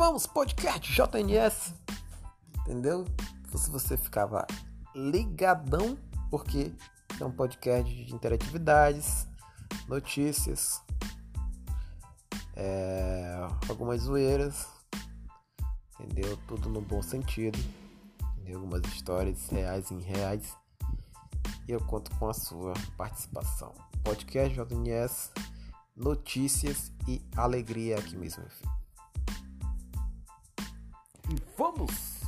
vamos, podcast JNS. Entendeu? Se você ficava ligadão, porque é um podcast de interatividades, notícias, é, algumas zoeiras, entendeu? Tudo no bom sentido, entendeu? algumas histórias reais e irreais. E eu conto com a sua participação. Podcast JNS, notícias e alegria aqui mesmo, filho. Vamos!